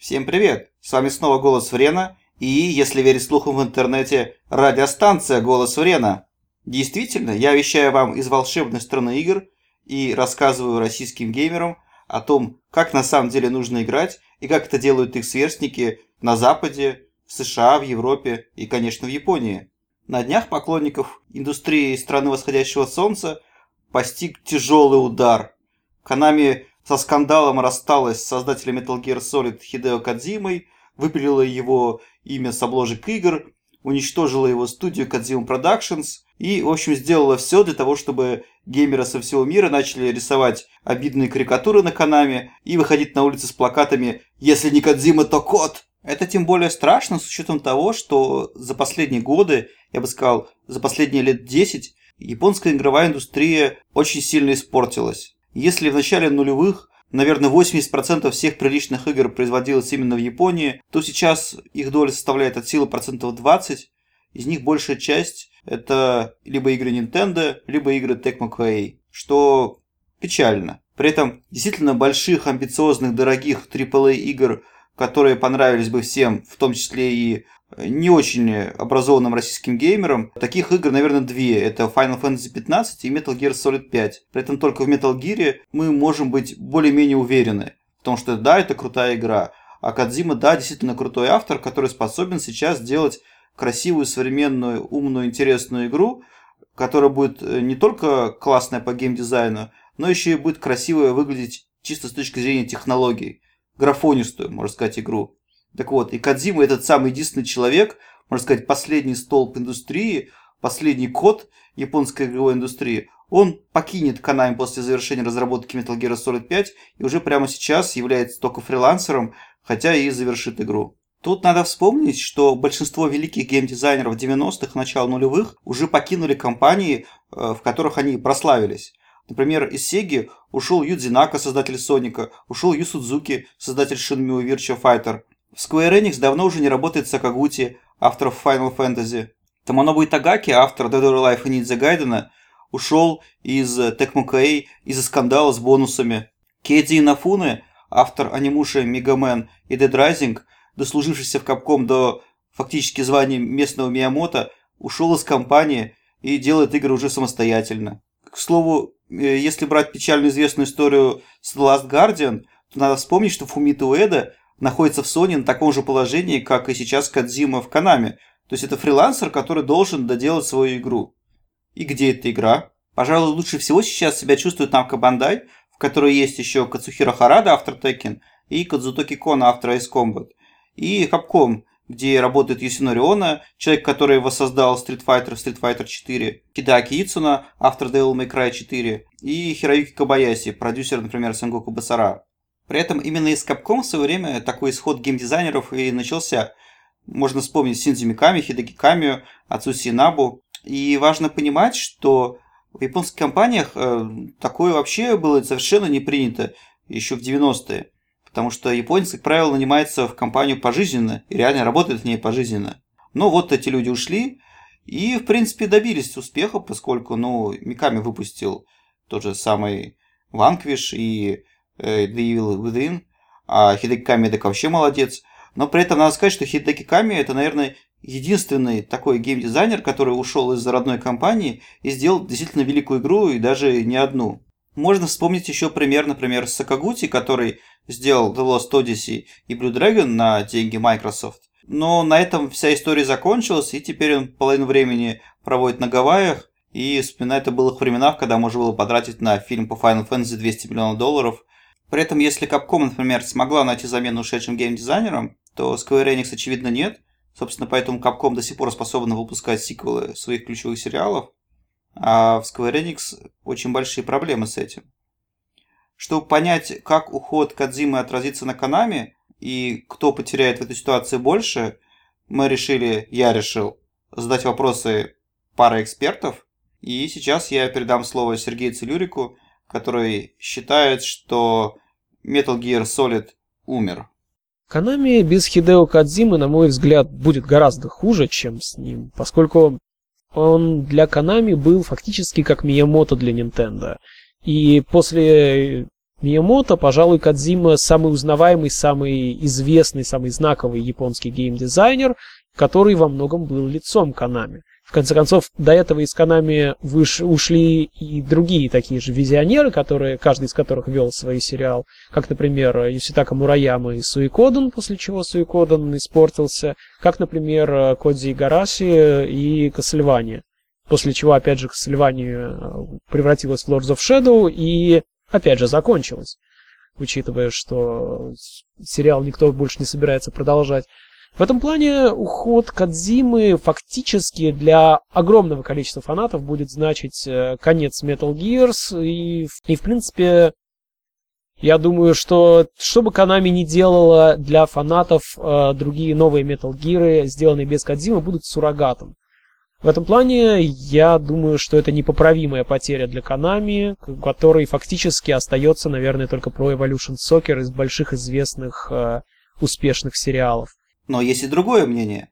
Всем привет! С вами снова Голос Врена и, если верить слухам в интернете, радиостанция Голос Врена. Действительно, я вещаю вам из волшебной страны игр и рассказываю российским геймерам о том, как на самом деле нужно играть и как это делают их сверстники на Западе, в США, в Европе и, конечно, в Японии. На днях поклонников индустрии страны восходящего солнца постиг тяжелый удар. Konami со скандалом рассталась с создателем Metal Gear Solid Хидео Кадзимой, выпилила его имя с обложек игр, уничтожила его студию Kadzima Productions и, в общем, сделала все для того, чтобы геймеры со всего мира начали рисовать обидные карикатуры на Канаме и выходить на улицы с плакатами «Если не Кадзима, то кот!». Это тем более страшно с учетом того, что за последние годы, я бы сказал, за последние лет 10, японская игровая индустрия очень сильно испортилась. Если в начале нулевых, наверное, 80% всех приличных игр производилось именно в Японии, то сейчас их доля составляет от силы процентов 20. Из них большая часть это либо игры Nintendo, либо игры Tecmo Koei, что печально. При этом действительно больших, амбициозных, дорогих AAA игр, которые понравились бы всем, в том числе и не очень образованным российским геймерам. Таких игр, наверное, две. Это Final Fantasy 15 и Metal Gear Solid 5. При этом только в Metal Gear мы можем быть более-менее уверены в том, что да, это крутая игра. А Кадзима, да, действительно крутой автор, который способен сейчас сделать красивую, современную, умную, интересную игру, которая будет э, не только классная по геймдизайну, но еще и будет красиво выглядеть чисто с точки зрения технологий. Графонистую, можно сказать, игру. Так вот, и Кадзима этот самый единственный человек, можно сказать, последний столб индустрии, последний код японской игровой индустрии, он покинет Konami после завершения разработки Metal Gear Solid 5 и уже прямо сейчас является только фрилансером, хотя и завершит игру. Тут надо вспомнить, что большинство великих геймдизайнеров 90-х, начала нулевых уже покинули компании, э, в которых они прославились. Например, из Сеги ушел Юдзи Нака, создатель Соника, ушел Ю Судзуки, создатель Shenmue Virtua Fighter, в Square Enix давно уже не работает Сакагути, автор Final Fantasy. Таманобу Итагаки, автор Dead or Alive и Ниндзя Гайдена, ушел из Tecmo Koei из-за скандала с бонусами. Кейдзи Инафуне, автор анимуши Мегамен и Dead Rising, дослужившийся в Capcom до фактически звания местного Миямото, ушел из компании и делает игры уже самостоятельно. К слову, э, если брать печально известную историю с The Last Guardian, то надо вспомнить, что Фумито Уэда находится в Sony на таком же положении, как и сейчас Кадзима в Канаме. То есть это фрилансер, который должен доделать свою игру. И где эта игра? Пожалуй, лучше всего сейчас себя чувствует Namco Bandai, в которой есть еще Кацухиро Харада, автор Tekken, и Кадзутоки Кона, автор Ice Combat. И Capcom, где работает Юсинори Оно, человек, который воссоздал Street Fighter Street Fighter 4, Хидаки Ицуна, автор Devil May Cry 4, и Хироюки Кабаяси, продюсер, например, Сенгоку Басара. При этом именно из Capcom в свое время такой исход геймдизайнеров и начался. Можно вспомнить Синдзи Миками, Хидаки Камио, Ацуси Набу. И важно понимать, что в японских компаниях э, такое вообще было совершенно не принято еще в 90-е. Потому что японец, как правило, нанимается в компанию пожизненно и реально работает в ней пожизненно. Но вот эти люди ушли и, в принципе, добились успеха, поскольку, ну, Миками выпустил тот же самый Vanquish и The Evil Within, а Хидеки Ками так вообще молодец. Но при этом надо сказать, что Хидеки Ками это, наверное, единственный такой геймдизайнер, который ушел из родной компании и сделал действительно великую игру и даже не одну. Можно вспомнить еще пример, например, Сакагути, который сделал The Lost Odyssey и Blue Dragon на деньги Microsoft. Но на этом вся история закончилась, и теперь он половину времени проводит на Гавайях и вспоминает о былых временах, когда можно было потратить на фильм по Final Fantasy 200 миллионов долларов при этом, если Capcom, например, смогла найти замену ушедшим геймдизайнерам, то Square Enix, очевидно, нет. Собственно, поэтому Capcom до сих пор способна выпускать сиквелы своих ключевых сериалов, а в Square Enix очень большие проблемы с этим. Чтобы понять, как уход Кадзимы отразится на Канаме и кто потеряет в этой ситуации больше, мы решили, я решил, задать вопросы пара экспертов. И сейчас я передам слово Сергею Целюрику, который считает, что Metal Gear Solid умер. Konami без Хидео Кадзимы, на мой взгляд, будет гораздо хуже, чем с ним, поскольку он для Konami был фактически как Миямото для Nintendo. И после Миямото, пожалуй, Кадзима самый узнаваемый, самый известный, самый знаковый японский геймдизайнер, который во многом был лицом Канами. В конце концов, до этого из Канами выш... ушли и другие такие же визионеры, которые, каждый из которых вел свой сериал, как, например, Юситака Мураяма и Суикоден, после чего Суикоден испортился, как, например, Кодзи Игараси и Кассельвания, после чего, опять же, Кассельвания превратилась в Lords of Shadow и, опять же, закончилась, учитывая, что сериал никто больше не собирается продолжать. В этом плане уход Кадзимы фактически для огромного количества фанатов будет значить э, конец Metal Gears. И, и в принципе, я думаю, что что бы Konami не делала для фанатов, э, другие новые Metal Gear, сделанные без Кадзимы, будут суррогатом. В этом плане я думаю, что это непоправимая потеря для Konami, который фактически остается, наверное, только про Evolution Soccer из больших известных э, успешных сериалов. Но есть и другое мнение.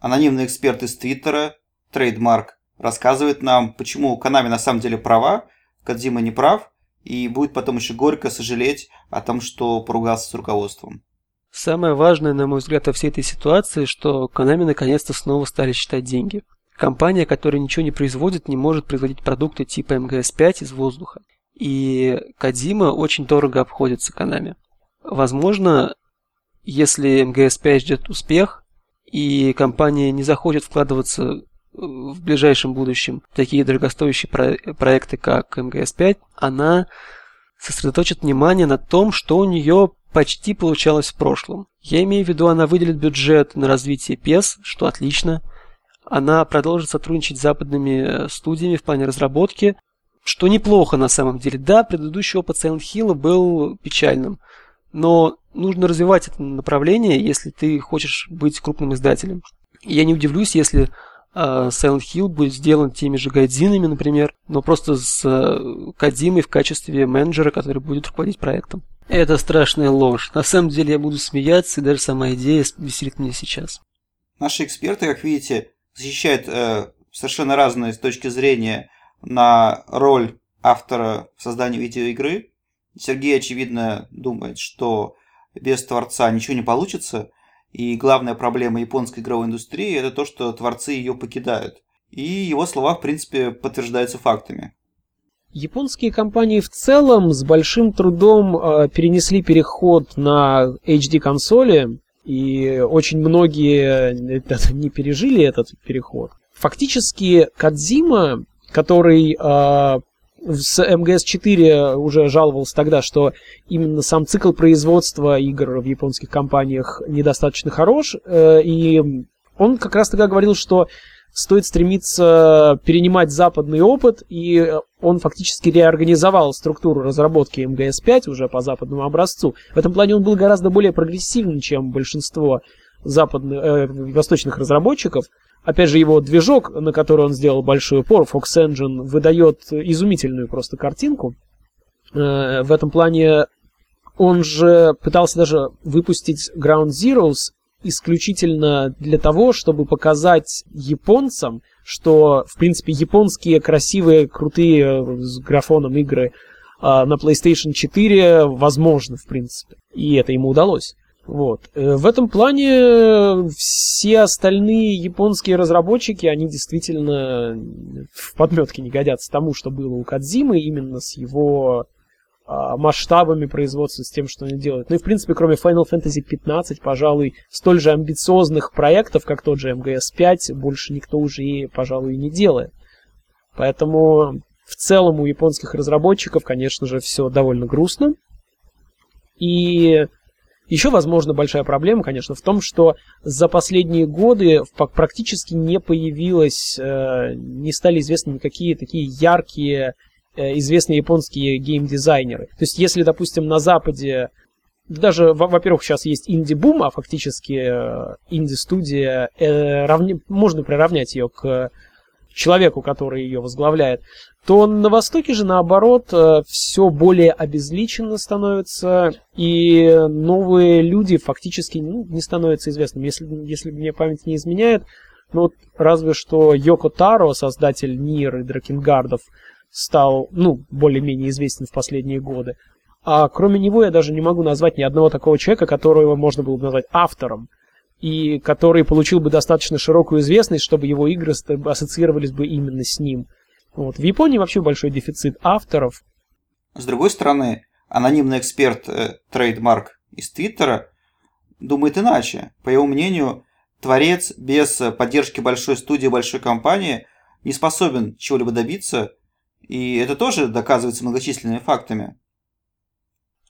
Анонимный эксперт из Твиттера, Трейдмарк, рассказывает нам, почему Konami на самом деле права, Кадзима не прав, и будет потом еще горько сожалеть о том, что поругался с руководством. Самое важное, на мой взгляд, во всей этой ситуации, что Konami наконец-то снова стали считать деньги. Компания, которая ничего не производит, не может производить продукты типа MGS-5 из воздуха. И Кадзима очень дорого обходится Konami. Возможно, если МГС-5 ждет успех, и компания не захочет вкладываться в ближайшем будущем такие дорогостоящие про- проекты, как МГС-5, она сосредоточит внимание на том, что у нее почти получалось в прошлом. Я имею в виду, она выделит бюджет на развитие PES, что отлично. Она продолжит сотрудничать с западными студиями в плане разработки, что неплохо на самом деле. Да, предыдущий опыт Silent Hill был печальным, но нужно развивать это направление, если ты хочешь быть крупным издателем. Я не удивлюсь, если э, Silent Hill будет сделан теми же гайдзинами, например, но просто с э, Кадимой в качестве менеджера, который будет руководить проектом. Это страшная ложь. На самом деле я буду смеяться, и даже сама идея веселит меня сейчас. Наши эксперты, как видите, защищают э, совершенно разные с точки зрения на роль автора в создании видеоигры. Сергей, очевидно, думает, что без творца ничего не получится, и главная проблема японской игровой индустрии – это то, что творцы ее покидают. И его слова, в принципе, подтверждаются фактами. Японские компании в целом с большим трудом э, перенесли переход на HD-консоли, и очень многие это, не пережили этот переход. Фактически Кадзима, который э, с МГС-4 уже жаловался тогда, что именно сам цикл производства игр в японских компаниях недостаточно хорош, э, и он как раз тогда говорил, что стоит стремиться перенимать западный опыт, и он фактически реорганизовал структуру разработки МГС-5 уже по западному образцу. В этом плане он был гораздо более прогрессивным, чем большинство западных, э, восточных разработчиков, Опять же, его движок, на который он сделал большой упор, Fox Engine, выдает изумительную просто картинку. Э, в этом плане он же пытался даже выпустить Ground Zeroes исключительно для того, чтобы показать японцам, что, в принципе, японские красивые, крутые с графоном игры а, на PlayStation 4 возможны, в принципе. И это ему удалось. Вот. Э, в этом плане все остальные японские разработчики, они действительно в подметке не годятся тому, что было у Кадзимы, именно с его а, масштабами производства, с тем, что они делают. Ну и, в принципе, кроме Final Fantasy 15, пожалуй, столь же амбициозных проектов, как тот же MGS5, больше никто уже и, пожалуй, не делает. Поэтому в целом у японских разработчиков, конечно же, все довольно грустно. И еще, возможно, большая проблема, конечно, в том, что за последние годы практически не появилось, э, не стали известны никакие такие яркие, э, известные японские геймдизайнеры. То есть, если, допустим, на Западе даже, во-первых, сейчас есть инди-бум, а фактически э, инди-студия, можно приравнять ее к человеку, который ее возглавляет, то на Востоке же, наоборот, э, все более обезличенно становится, и новые люди фактически ну, не становятся известными. Если, если мне память не изменяет, ну вот разве что Йоко Таро, создатель Нир и Дракенгардов, стал, ну, более-менее известен в последние годы. А кроме него я даже не могу назвать ни одного такого человека, которого можно было бы назвать автором, и который получил бы достаточно широкую известность, чтобы его игры ассоциировались бы именно с ним. Вот. В Японии вообще большой дефицит авторов. С другой стороны, анонимный эксперт э, трейдмарк из Твиттера думает иначе. По его мнению, творец без поддержки большой студии, большой компании не способен чего-либо добиться, и это тоже доказывается многочисленными фактами.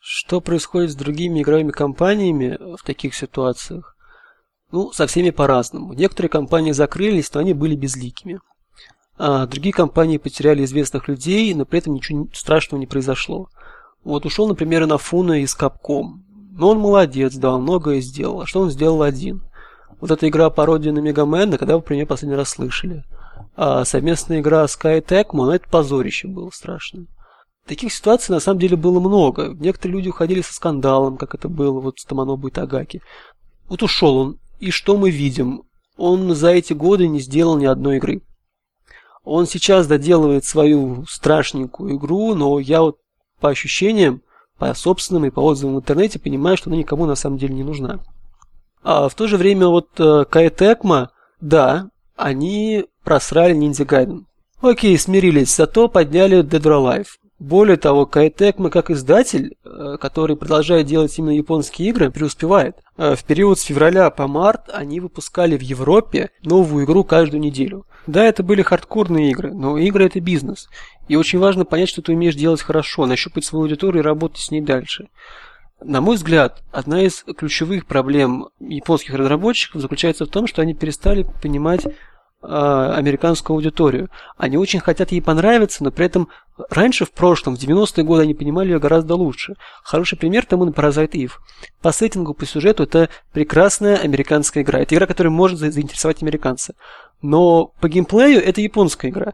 Что происходит с другими игровыми компаниями в таких ситуациях? Ну, со всеми по-разному. Некоторые компании закрылись, но они были безликими. А другие компании потеряли известных людей, но при этом ничего страшного не произошло. Вот ушел, например, Нафуна из Capcom. Но он молодец, да, он многое сделал. А что он сделал один? Вот эта игра пародия на Мегамена, когда вы про нее последний раз слышали. А совместная игра Sky Tecmo, ну это позорище было страшно. Таких ситуаций на самом деле было много. Некоторые люди уходили со скандалом, как это было вот с Таманобу и Тагаки. Вот ушел он, и что мы видим? Он за эти годы не сделал ни одной игры. Он сейчас доделывает свою страшненькую игру, но я вот по ощущениям, по собственным и по отзывам в интернете понимаю, что она никому на самом деле не нужна. А в то же время вот э, Кайтекма, да, они просрали Ниндзя Гайден. Окей, смирились, зато подняли Dead or Alive. Более того, Кайтекма как издатель, э, который продолжает делать именно японские игры, преуспевает. Э, в период с февраля по март они выпускали в Европе новую игру каждую неделю. Да, это были хардкорные игры, но игры это бизнес. И очень важно понять, что ты умеешь делать хорошо, нащупать свою аудиторию и работать с ней дальше. На мой взгляд, одна из ключевых проблем японских разработчиков заключается в том, что они перестали понимать американскую аудиторию. Они очень хотят ей понравиться, но при этом раньше, в прошлом, в 90-е годы, они понимали ее гораздо лучше. Хороший пример тому на Parasite Eve. По сеттингу, по сюжету, это прекрасная американская игра. Это игра, которая может заинтересовать американца. Но по геймплею это японская игра.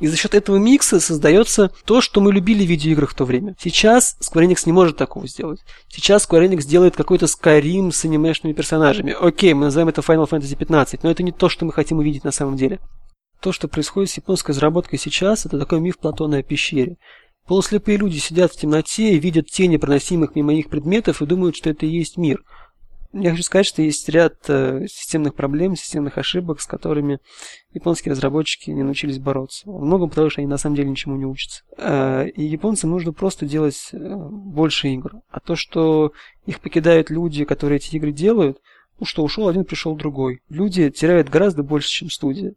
И за счет этого микса создается то, что мы любили в видеоиграх в то время. Сейчас Square Enix не может такого сделать. Сейчас Square Enix делает какой-то Skyrim с анимешными персонажами. Окей, мы назовем это Final Fantasy 15, но это не то, что мы хотим увидеть на самом деле. То, что происходит с японской разработкой сейчас, это такой миф Платона о пещере. Полуслепые люди сидят в темноте, видят тени проносимых мимо них предметов и думают, что это и есть мир – я хочу сказать, что есть ряд э, системных проблем, системных ошибок, с которыми японские разработчики не научились бороться. Во многом потому, что они на самом деле ничему не учатся. Э, и японцам нужно просто делать э, больше игр. А то, что их покидают люди, которые эти игры делают, ну что, ушел один, пришел другой. Люди теряют гораздо больше, чем студия.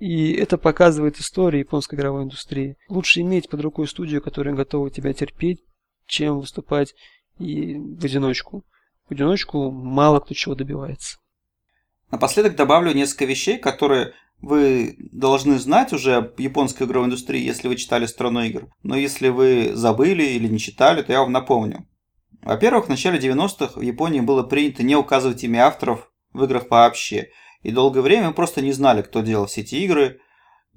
И это показывает история японской игровой индустрии. Лучше иметь под рукой студию, которая готова тебя терпеть, чем выступать и в одиночку в одиночку мало кто чего добивается. Напоследок добавлю несколько вещей, которые вы должны знать уже об японской игровой индустрии, если вы читали «Страну игр». Но если вы забыли или не читали, то я вам напомню. Во-первых, в начале 90-х в Японии было принято не указывать имя авторов в играх вообще. И долгое время мы просто не знали, кто делал все эти игры.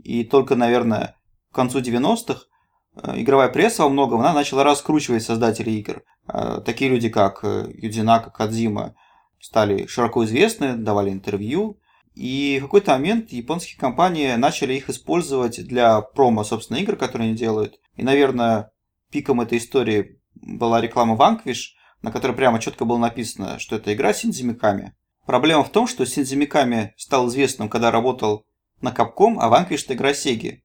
И только, наверное, к концу 90-х Э, игровая пресса во многом она начала раскручивать создателей игр. Э, такие люди, как э, Юдзинака, Кадзима, стали широко известны, давали интервью. И в какой-то момент японские компании начали их использовать для промо, собственно, игр, которые они делают. И, наверное, пиком этой истории была реклама Vanquish, на которой прямо четко было написано, что это игра Синдзи Миками. Проблема в том, что Синдзи Миками стал известным, когда работал на Capcom, а Vanquish это игра Sega.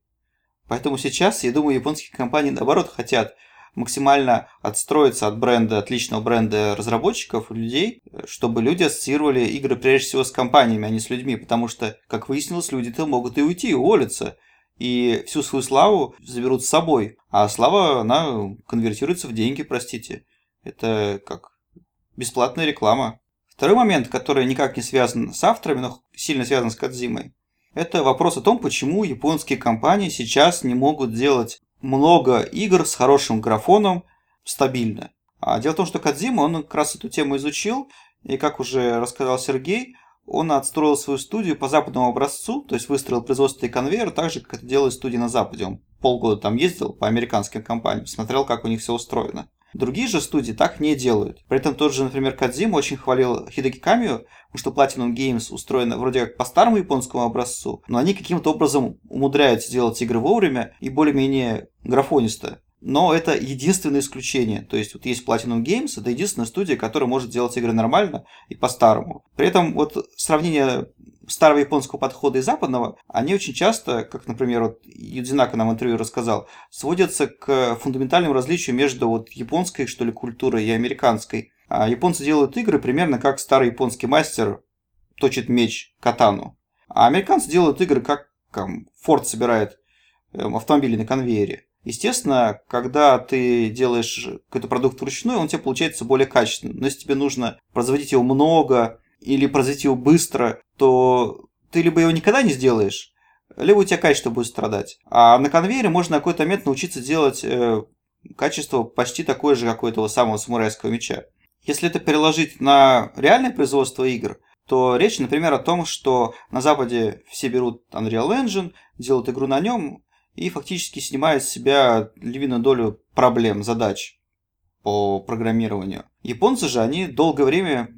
Поэтому сейчас, я думаю, японские компании, наоборот, хотят максимально отстроиться от бренда, отличного бренда разработчиков, людей, чтобы люди ассоциировали игры прежде всего с компаниями, а не с людьми, потому что, как выяснилось, люди-то могут и уйти, и уволиться, и всю свою славу заберут с собой, а слава, она конвертируется в деньги, простите. Это как бесплатная реклама. Второй момент, который никак не связан с авторами, но сильно связан с Кадзимой, это вопрос о том, почему японские компании сейчас не могут делать много игр с хорошим графоном стабильно. А дело в том, что Кадзима, он как раз эту тему изучил, и как уже рассказал Сергей, он отстроил свою студию по западному образцу, то есть выстроил производственный конвейер так же, как это делают студии на Западе. Он полгода там ездил по американским компаниям, смотрел, как у них все устроено. Другие же студии так не делают. При этом тот же, например, Кадзима очень хвалил Хидеки Камию, что Platinum Games устроена вроде как по старому японскому образцу, но они каким-то образом умудряются делать игры вовремя и более-менее графонисто. но это единственное исключение. То есть вот есть Platinum Games, это единственная студия, которая может делать игры нормально и по-старому. При этом вот сравнение старого японского подхода и западного, они очень часто, как, например, вот Юдзинака нам в интервью рассказал, сводятся к фундаментальному различию между вот японской, что ли, культурой и американской. А японцы делают игры примерно как старый японский мастер точит меч катану. А американцы делают игры как там, Форд собирает эм, автомобили на конвейере. Естественно, когда ты делаешь какой-то продукт вручную, он тебе получается более качественным. Но если тебе нужно производить его много или производить его быстро, то ты либо его никогда не сделаешь, либо у тебя качество будет страдать. А на конвейере можно на какой-то момент научиться делать э, качество почти такое же, как у этого самого самурайского меча. Если это переложить на реальное производство игр, то речь, например, о том, что на Западе все берут Unreal Engine, делают игру на нем и фактически снимают с себя львиную долю проблем, задач по программированию. Японцы же, они долгое время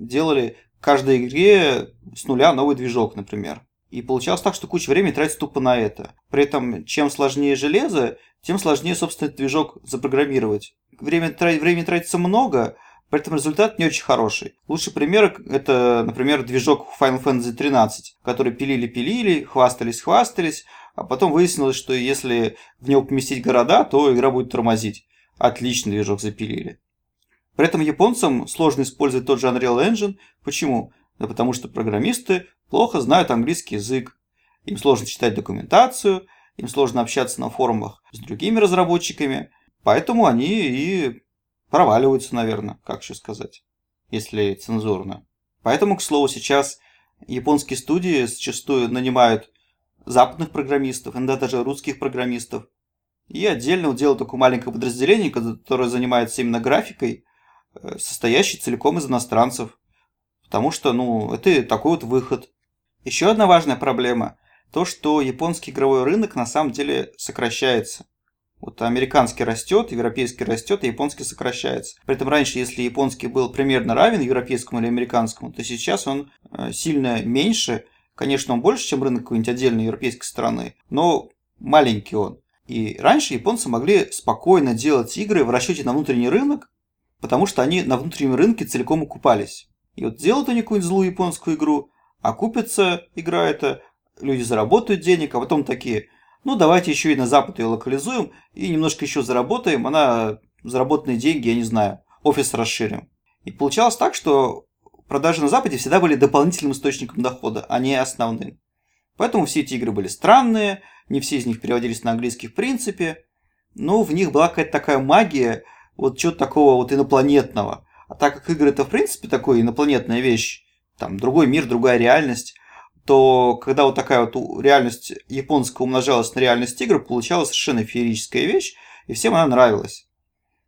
делали каждой игре с нуля новый движок, например. И получалось так, что куча времени тратится тупо на это. При этом, чем сложнее железо, тем сложнее, собственно, этот движок запрограммировать. Время, времени тратится много, при этом результат не очень хороший. Лучший пример это, например, движок Final Fantasy 13, который пилили-пилили, хвастались-хвастались, а потом выяснилось, что если в него поместить города, то игра будет тормозить. Отличный движок запилили. При этом японцам сложно использовать тот же Unreal Engine. Почему? Да потому что программисты плохо знают английский язык. Им сложно читать документацию, им сложно общаться на форумах с другими разработчиками. Поэтому они и проваливаются, наверное, как еще сказать, если цензурно. Поэтому, к слову, сейчас японские студии зачастую нанимают западных программистов, иногда даже русских программистов. И отдельно делают такое маленькое подразделение, которое занимается именно графикой, э, состоящее целиком из иностранцев. Потому что, ну, это такой вот выход. Еще одна важная проблема – то, что японский игровой рынок на самом деле сокращается. Вот американский растет, европейский растет, а японский сокращается. При этом раньше, если японский был примерно равен европейскому или американскому, то сейчас он э, сильно меньше. Конечно, он больше, чем рынок какой-нибудь отдельной европейской страны, но маленький он. И раньше японцы могли спокойно делать игры в расчете на внутренний рынок, потому что они на внутреннем рынке целиком окупались. И вот делают они какую-нибудь злую японскую игру, окупится игра эта, люди заработают денег, а потом такие, ну, давайте еще и на Запад ее локализуем и немножко еще заработаем. Она заработанные деньги, я не знаю, офис расширим. И получалось так, что продажи на Западе всегда были дополнительным источником дохода, а не основным. Поэтому все эти игры были странные, не все из них переводились на английский в принципе, но в них была какая-то такая магия, вот чего-то такого вот инопланетного. А так как игры это в принципе такая инопланетная вещь, там другой мир, другая реальность, то когда вот такая вот реальность японская умножалась на реальность игр, получалась совершенно феерическая вещь, и всем она нравилась.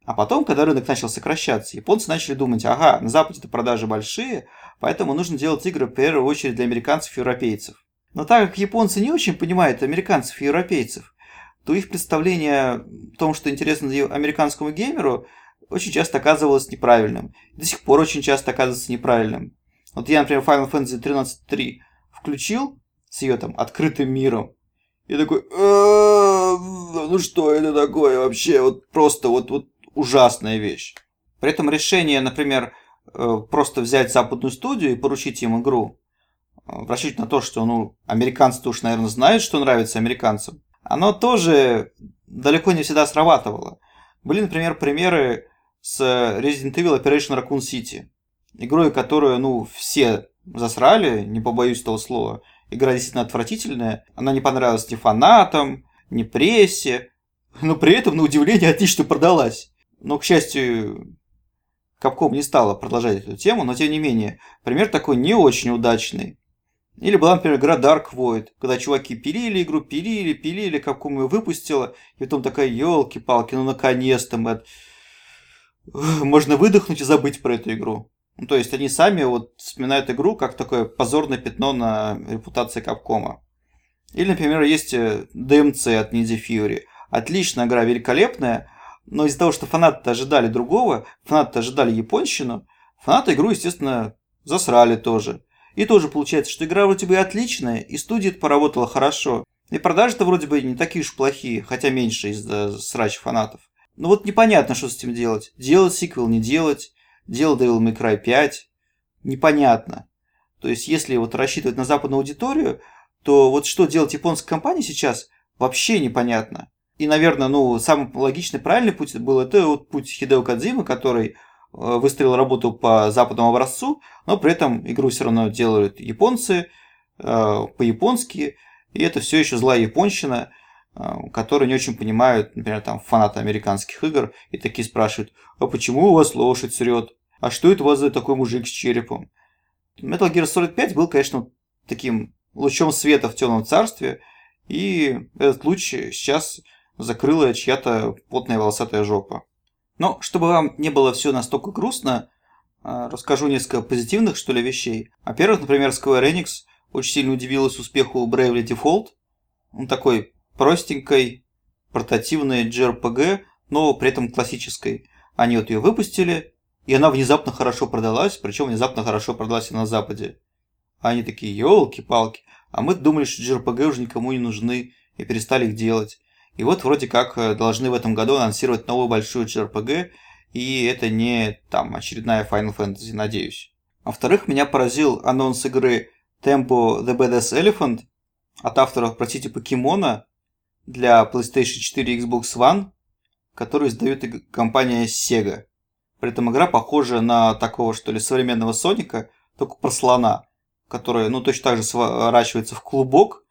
А потом, когда рынок начал сокращаться, японцы начали думать, ага, на Западе-то продажи большие, поэтому нужно делать игры в первую очередь для американцев и европейцев. Но так как японцы не очень понимают американцев и европейцев, то их представление о том, что интересно американскому геймеру, очень часто оказывалось неправильным. До сих пор очень часто оказывается неправильным. Вот я, например, Final Fantasy 13.3 включил с ее там открытым миром. И такой, «Э, ну что это такое вообще? Вот просто вот, вот ужасная вещь. При этом решение, например, э, просто взять западную студию и поручить им игру, э, в расчете на то, что ну, американцы уж, наверное, знают, что нравится американцам, оно тоже далеко не всегда срабатывало. Были, например, примеры с Resident Evil Operation Raccoon City, игрой, которую, ну, все засрали, не побоюсь этого слова. Игра действительно отвратительная. Она не понравилась ни фанатам, ни прессе. Но при этом, на удивление, отлично продалась. Но, к счастью, Капком не стала продолжать эту тему, но тем не менее, пример такой не очень удачный. Или была, например, игра Dark Void, когда чуваки пилили игру, пилили, пилили, Капком ее выпустила, и потом такая, елки-палки, ну наконец-то, мы... Можно выдохнуть и забыть про эту игру. Ну, то есть они сами вот вспоминают игру как такое позорное пятно на репутации Капкома. Или, например, есть DMC э, от Ninja Fury. Отличная игра, великолепная, но из-за того, что фанаты ожидали другого, фанаты ожидали японщину, фанаты игру, естественно, засрали тоже. И тоже получается, что игра вроде бы отличная, и студия поработала хорошо, И продажи-то вроде бы не такие уж плохие, хотя меньше из-за срач фанатов. Но вот непонятно, что с этим делать. Делать сиквел, не делать. Делать Devil May Cry 5. Непонятно. То есть, если вот рассчитывать на западную аудиторию, то вот что делать японской компании сейчас, вообще непонятно. И, наверное, ну, самый логичный, правильный путь был это вот путь Хидео Кадзимы, который выстроил работу по западному образцу, но при этом игру все равно делают японцы, э, по-японски, и это все еще злая японщина, э, которые не очень понимают, например, там фанаты американских игр, и такие спрашивают, а почему у вас лошадь срет? А что это у вас за такой мужик с черепом? Metal Gear Solid 5 был, конечно, таким лучом света в темном царстве, и этот луч сейчас закрыла чья-то потная волосатая жопа. Но чтобы вам не было все настолько грустно, а, расскажу несколько позитивных, что ли, вещей. Во-первых, например, Square Enix очень сильно удивилась успеху Bravely Default. Он такой простенькой, портативной JRPG, но при этом классической. Они вот ее выпустили, и она внезапно хорошо продалась, причем внезапно хорошо продалась и на Западе. А они такие, елки-палки, а мы думали, что JRPG уже никому не нужны, и перестали их делать. И вот вроде как э, должны в этом году анонсировать новую большую JRPG, и это не там очередная Final Fantasy, надеюсь. Во-вторых, меня поразил анонс игры Tempo The Badass Elephant от авторов, простите, покемона для PlayStation 4 и Xbox One, которую издает компания Sega. При этом игра похожа на такого, что ли, современного Соника, только про слона, который, ну, точно так же сворачивается в клубок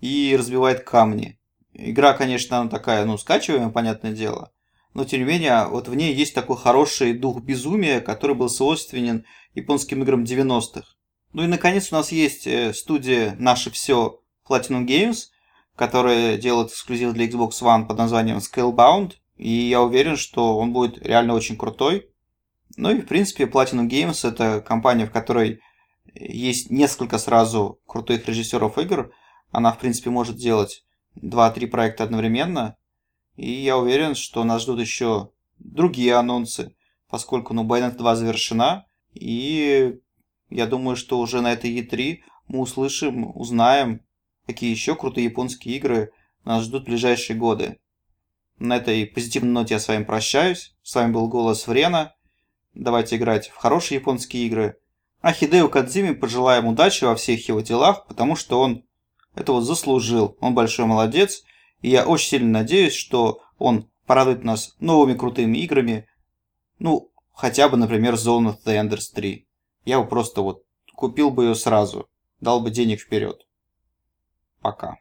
и разбивает камни. Игра, конечно, она такая, ну, скачиваемая, понятное дело. Но, тем не менее, вот в ней есть такой хороший дух безумия, который был свойственен японским играм 90-х. Ну и, наконец, у нас есть э, студия «Наше все» Platinum Games, которая делает эксклюзив для Xbox One под названием Scalebound. И я уверен, что он будет реально очень крутой. Ну и, в принципе, Platinum Games – это компания, в которой есть несколько сразу крутых режиссеров игр. Она, в принципе, может делать 2-3 проекта одновременно. И я уверен, что нас ждут еще другие анонсы, поскольку ну, Bayonetta 2 завершена. И я думаю, что уже на этой E3 мы услышим, узнаем, какие еще крутые японские игры нас ждут в ближайшие годы. На этой позитивной ноте я с вами прощаюсь. С вами был Голос Врена. Давайте играть в хорошие японские игры. А Хидео Кадзиме пожелаем удачи во всех его делах, потому что он это вот заслужил. Он большой молодец. И я очень сильно надеюсь, что он порадует нас новыми крутыми играми. Ну, хотя бы, например, Zone of the Enders 3. Я бы просто вот купил бы ее сразу. Дал бы денег вперед. Пока.